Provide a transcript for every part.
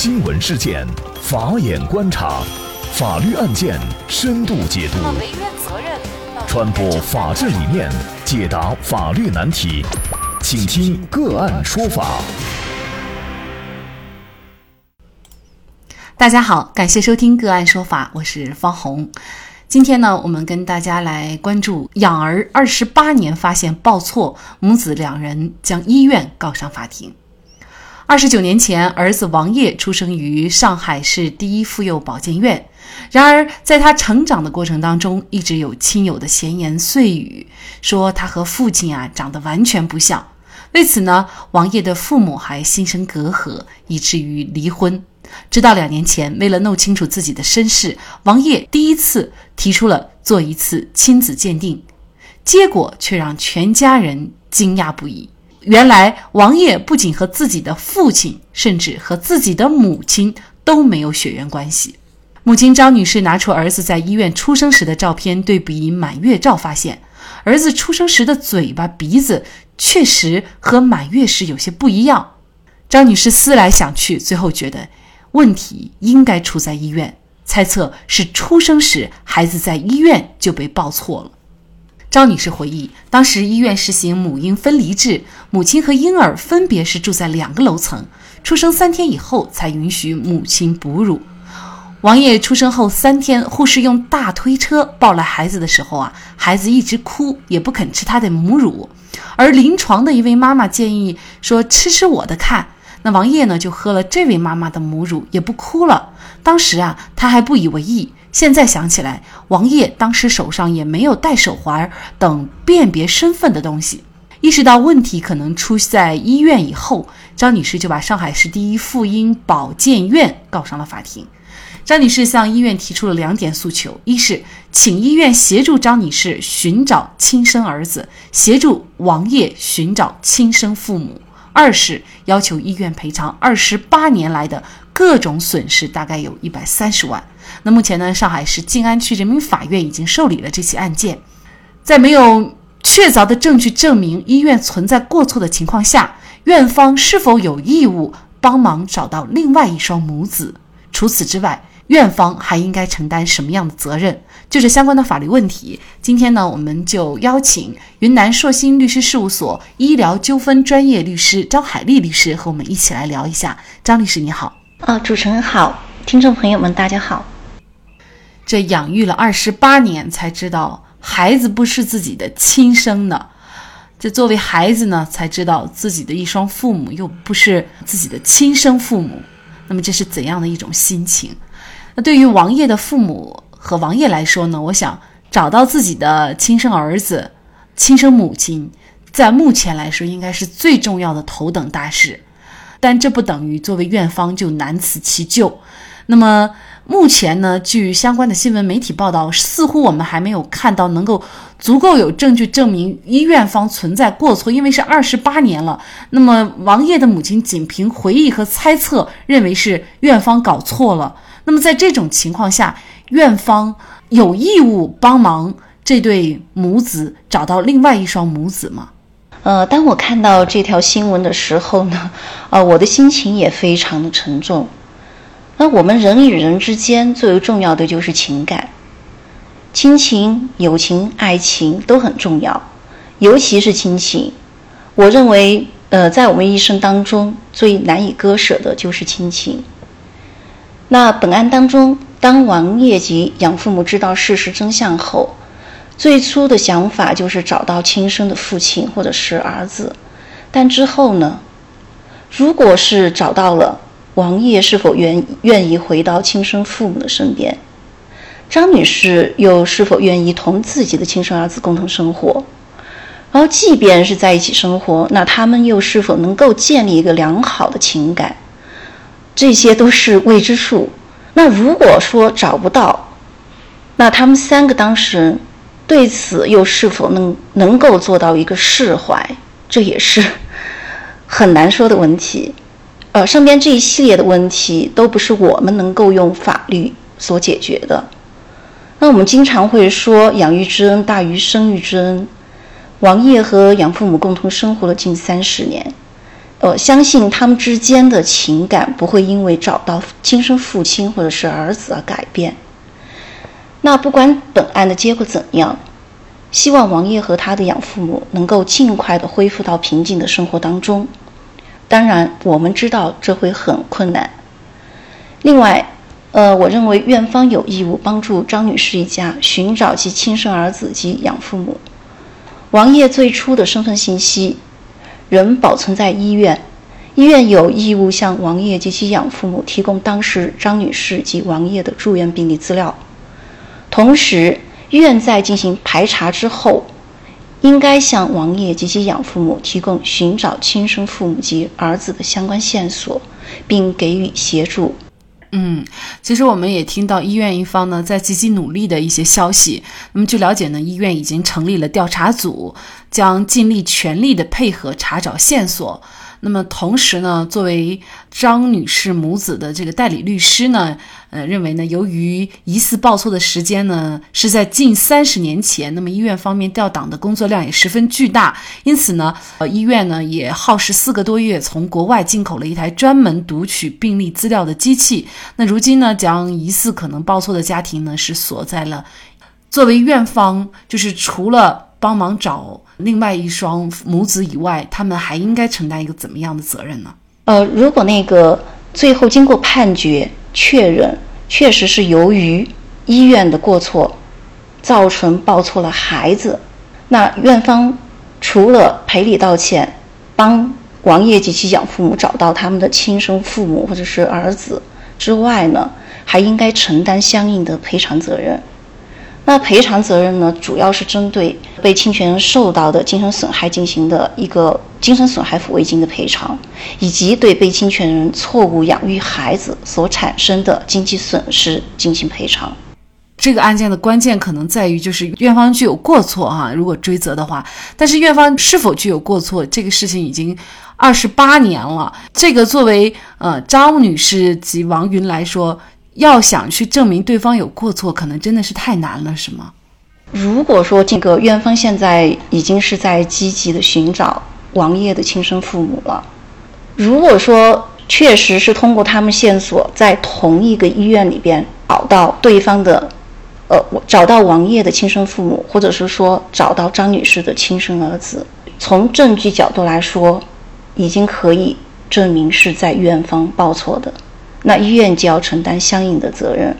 新闻事件，法眼观察，法律案件深度解读，传播法治理念，解答法律难题，请听个案说法。大家好，感谢收听个案说法，我是方红。今天呢，我们跟大家来关注养儿二十八年发现报错，母子两人将医院告上法庭。二十九年前，儿子王烨出生于上海市第一妇幼保健院。然而，在他成长的过程当中，一直有亲友的闲言碎语，说他和父亲啊长得完全不像。为此呢，王烨的父母还心生隔阂，以至于离婚。直到两年前，为了弄清楚自己的身世，王烨第一次提出了做一次亲子鉴定，结果却让全家人惊讶不已。原来王烨不仅和自己的父亲，甚至和自己的母亲都没有血缘关系。母亲张女士拿出儿子在医院出生时的照片对比满月照，发现儿子出生时的嘴巴、鼻子确实和满月时有些不一样。张女士思来想去，最后觉得问题应该出在医院，猜测是出生时孩子在医院就被抱错了。张女士回忆，当时医院实行母婴分离制，母亲和婴儿分别是住在两个楼层。出生三天以后才允许母亲哺乳。王烨出生后三天，护士用大推车抱来孩子的时候啊，孩子一直哭，也不肯吃他的母乳。而临床的一位妈妈建议说：“吃吃我的看。”那王烨呢，就喝了这位妈妈的母乳，也不哭了。当时啊，他还不以为意。现在想起来，王烨当时手上也没有戴手环等辨别身份的东西。意识到问题可能出在医院以后，张女士就把上海市第一妇婴保健院告上了法庭。张女士向医院提出了两点诉求：一是请医院协助张女士寻找亲生儿子，协助王烨寻找亲生父母；二是要求医院赔偿二十八年来的各种损失，大概有一百三十万。那目前呢，上海市静安区人民法院已经受理了这起案件，在没有确凿的证据证明医院存在过错的情况下，院方是否有义务帮忙找到另外一双母子？除此之外，院方还应该承担什么样的责任？就这相关的法律问题，今天呢，我们就邀请云南硕鑫律师事务所医疗纠纷专业律师张海丽律师和我们一起来聊一下。张律师，你好。啊，主持人好，听众朋友们，大家好。这养育了二十八年，才知道孩子不是自己的亲生的。这作为孩子呢，才知道自己的一双父母又不是自己的亲生父母。那么这是怎样的一种心情？那对于王烨的父母和王烨来说呢？我想找到自己的亲生儿子、亲生母亲，在目前来说应该是最重要的头等大事。但这不等于作为院方就难辞其咎。那么。目前呢，据相关的新闻媒体报道，似乎我们还没有看到能够足够有证据证明医院方存在过错，因为是二十八年了。那么王烨的母亲仅凭回忆和猜测，认为是院方搞错了。那么在这种情况下，院方有义务帮忙这对母子找到另外一双母子吗？呃，当我看到这条新闻的时候呢，呃，我的心情也非常的沉重。那我们人与人之间最为重要的就是情感，亲情、友情、爱情都很重要，尤其是亲情。我认为，呃，在我们一生当中最难以割舍的就是亲情。那本案当中，当王业及养父母知道事实真相后，最初的想法就是找到亲生的父亲或者是儿子，但之后呢，如果是找到了。王爷是否愿愿意回到亲生父母的身边？张女士又是否愿意同自己的亲生儿子共同生活？然后，即便是在一起生活，那他们又是否能够建立一个良好的情感？这些都是未知数。那如果说找不到，那他们三个当事人对此又是否能能够做到一个释怀？这也是 很难说的问题。呃，上边这一系列的问题都不是我们能够用法律所解决的。那我们经常会说养育之恩大于生育之恩。王烨和养父母共同生活了近三十年，呃，相信他们之间的情感不会因为找到亲生父亲或者是儿子而改变。那不管本案的结果怎样，希望王烨和他的养父母能够尽快的恢复到平静的生活当中。当然，我们知道这会很困难。另外，呃，我认为院方有义务帮助张女士一家寻找其亲生儿子及养父母。王烨最初的身份信息。仍保存在医院，医院有义务向王烨及其养父母提供当时张女士及王烨的住院病历资料。同时，医院在进行排查之后，应该向王烨及其养父母提供寻找亲生父母及儿子的相关线索，并给予协助。嗯，其实我们也听到医院一方呢在积极努力的一些消息。那么据了解呢，医院已经成立了调查组，将尽力全力的配合查找线索。那么同时呢，作为张女士母子的这个代理律师呢，呃，认为呢，由于疑似报错的时间呢是在近三十年前，那么医院方面调档的工作量也十分巨大，因此呢，呃，医院呢也耗时四个多月从国外进口了一台专门读取病历资料的机器。那如今呢，将疑似可能报错的家庭呢是锁在了，作为院方，就是除了帮忙找。另外一双母子以外，他们还应该承担一个怎么样的责任呢？呃，如果那个最后经过判决确认，确实是由于医院的过错造成抱错了孩子，那院方除了赔礼道歉，帮王业及其养父母找到他们的亲生父母或者是儿子之外呢，还应该承担相应的赔偿责任。那赔偿责任呢，主要是针对被侵权人受到的精神损害进行的一个精神损害抚慰金的赔偿，以及对被侵权人错误养育孩子所产生的经济损失进行赔偿。这个案件的关键可能在于，就是院方具有过错哈，如果追责的话，但是院方是否具有过错，这个事情已经二十八年了。这个作为呃张女士及王云来说。要想去证明对方有过错，可能真的是太难了，是吗？如果说这个院方现在已经是在积极的寻找王烨的亲生父母了，如果说确实是通过他们线索在同一个医院里边找到对方的，呃，找到王烨的亲生父母，或者是说找到张女士的亲生儿子，从证据角度来说，已经可以证明是在院方报错的。那医院就要承担相应的责任。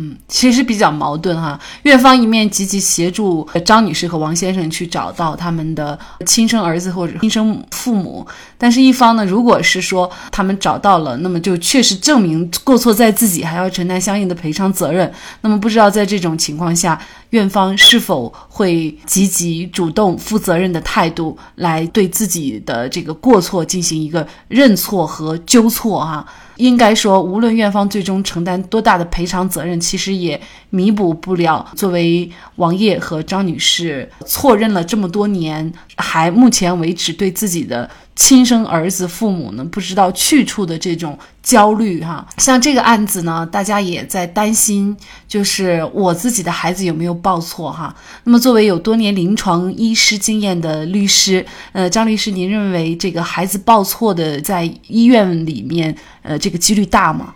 嗯，其实比较矛盾哈。院方一面积极协助张女士和王先生去找到他们的亲生儿子或者亲生父母，但是一方呢，如果是说他们找到了，那么就确实证明过错在自己，还要承担相应的赔偿责任。那么不知道在这种情况下，院方是否会积极主动、负责任的态度来对自己的这个过错进行一个认错和纠错哈？应该说，无论院方最终承担多大的赔偿责任，其实也弥补不了作为王烨和张女士错认了这么多年，还目前为止对自己的。亲生儿子父母呢不知道去处的这种焦虑哈，像这个案子呢，大家也在担心，就是我自己的孩子有没有报错哈。那么作为有多年临床医师经验的律师，呃，张律师，您认为这个孩子报错的在医院里面，呃，这个几率大吗？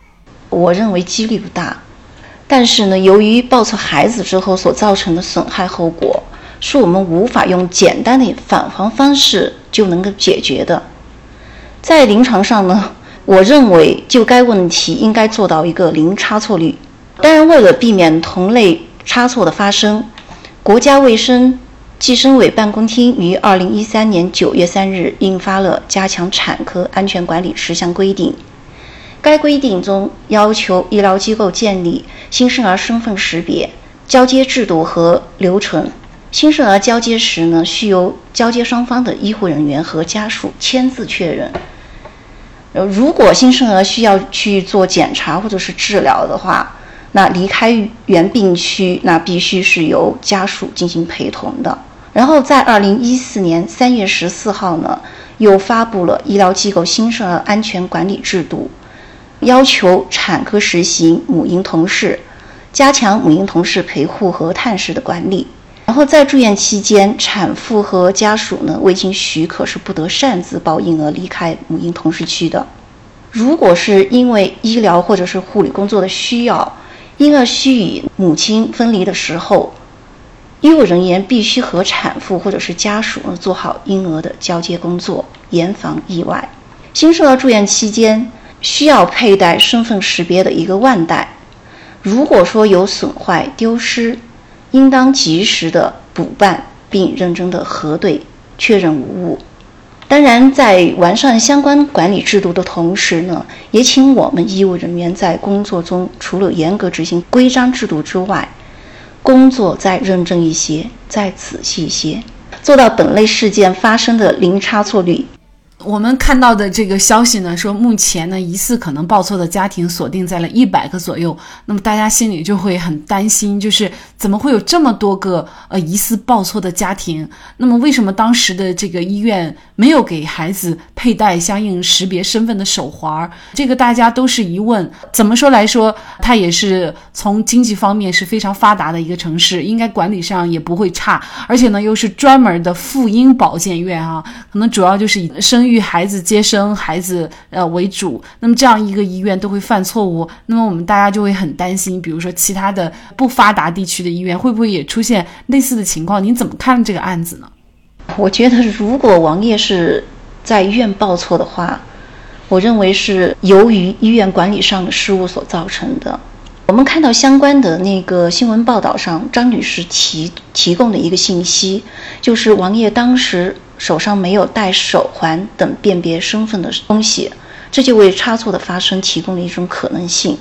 我认为几率不大，但是呢，由于抱错孩子之后所造成的损害后果。是我们无法用简单的返还方式就能够解决的。在临床上呢，我认为就该问题应该做到一个零差错率。当然，为了避免同类差错的发生，国家卫生计生委办公厅于二零一三年九月三日印发了《加强产科安全管理十项规定》。该规定中要求医疗机构建立新生儿身份识别交接制度和流程。新生儿交接时呢，需由交接双方的医护人员和家属签字确认。呃，如果新生儿需要去做检查或者是治疗的话，那离开原病区，那必须是由家属进行陪同的。然后在二零一四年三月十四号呢，又发布了医疗机构新生儿安全管理制度，要求产科实行母婴同事，加强母婴同事陪护和探视的管理。然后在住院期间，产妇和家属呢未经许可是不得擅自抱婴儿离开母婴同室区的。如果是因为医疗或者是护理工作的需要，婴儿需与母亲分离的时候，医务人员必须和产妇或者是家属做好婴儿的交接工作，严防意外。新生儿住院期间需要佩戴身份识别的一个腕带，如果说有损坏丢失，应当及时的补办，并认真的核对确认无误。当然，在完善相关管理制度的同时呢，也请我们医务人员在工作中除了严格执行规章制度之外，工作再认真一些，再仔细一些，做到本类事件发生的零差错率。我们看到的这个消息呢，说目前呢疑似可能报错的家庭锁定在了一百个左右，那么大家心里就会很担心，就是怎么会有这么多个呃疑似报错的家庭？那么为什么当时的这个医院没有给孩子佩戴相应识别身份的手环？这个大家都是疑问。怎么说来说，它也是从经济方面是非常发达的一个城市，应该管理上也不会差，而且呢又是专门的妇婴保健院啊，可能主要就是以生育。育孩子、接生孩子呃为主，那么这样一个医院都会犯错误，那么我们大家就会很担心。比如说其他的不发达地区的医院会不会也出现类似的情况？您怎么看这个案子呢？我觉得，如果王烨是在医院报错的话，我认为是由于医院管理上的失误所造成的。我们看到相关的那个新闻报道上，张女士提提供的一个信息，就是王烨当时。手上没有戴手环等辨别身份的东西，这就为差错的发生提供了一种可能性。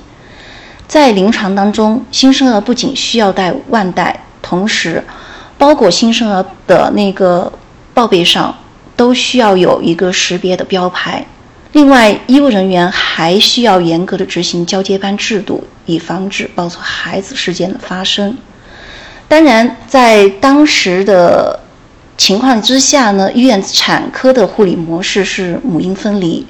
在临床当中，新生儿不仅需要戴腕带，同时包裹新生儿的那个报备上都需要有一个识别的标牌。另外，医务人员还需要严格的执行交接班制度，以防止抱错孩子事件的发生。当然，在当时的。情况之下呢，医院产科的护理模式是母婴分离，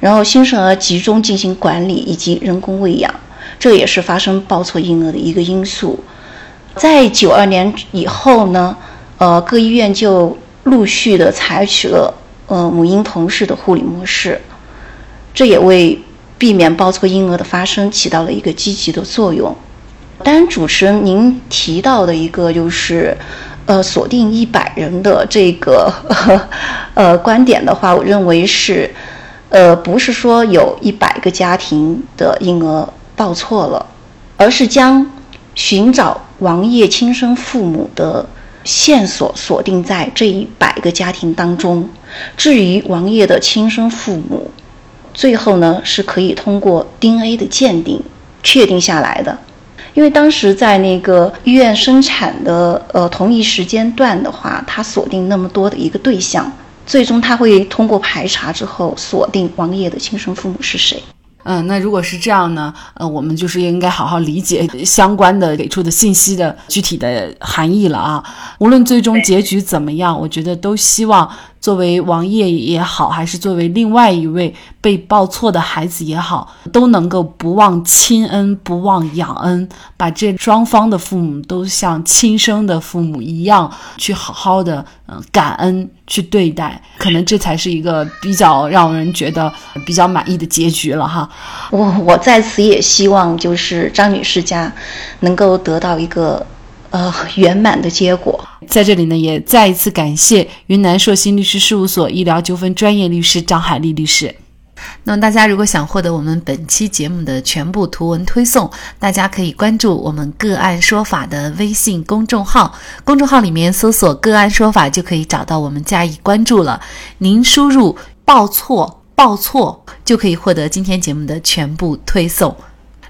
然后新生儿集中进行管理以及人工喂养，这也是发生抱错婴儿的一个因素。在九二年以后呢，呃，各医院就陆续的采取了呃母婴同室的护理模式，这也为避免报错婴儿的发生起到了一个积极的作用。当然，主持人您提到的一个就是。呃，锁定一百人的这个 呃观点的话，我认为是，呃，不是说有一百个家庭的婴儿报错了，而是将寻找王烨亲生父母的线索锁定在这一百个家庭当中。至于王烨的亲生父母，最后呢是可以通过 DNA 的鉴定确定下来的。因为当时在那个医院生产的呃同一时间段的话，他锁定那么多的一个对象，最终他会通过排查之后锁定王烨的亲生父母是谁。嗯，那如果是这样呢？呃，我们就是应该好好理解相关的给出的信息的具体的含义了啊。无论最终结局怎么样，我觉得都希望。作为王爷也好，还是作为另外一位被报错的孩子也好，都能够不忘亲恩，不忘养恩，把这双方的父母都像亲生的父母一样去好好的嗯感恩去对待，可能这才是一个比较让人觉得比较满意的结局了哈。我我在此也希望就是张女士家能够得到一个。呃，圆满的结果，在这里呢，也再一次感谢云南硕鑫律师事务所医疗纠纷专业律师张海丽律师。那么，大家如果想获得我们本期节目的全部图文推送，大家可以关注我们“个案说法”的微信公众号，公众号里面搜索“个案说法”就可以找到我们加以关注了。您输入“报错报错”就可以获得今天节目的全部推送。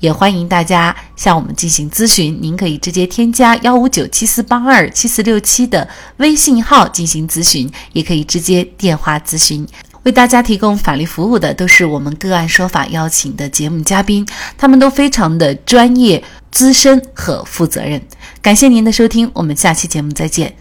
也欢迎大家向我们进行咨询，您可以直接添加幺五九七四八二七四六七的微信号进行咨询，也可以直接电话咨询。为大家提供法律服务的都是我们个案说法邀请的节目嘉宾，他们都非常的专业、资深和负责任。感谢您的收听，我们下期节目再见。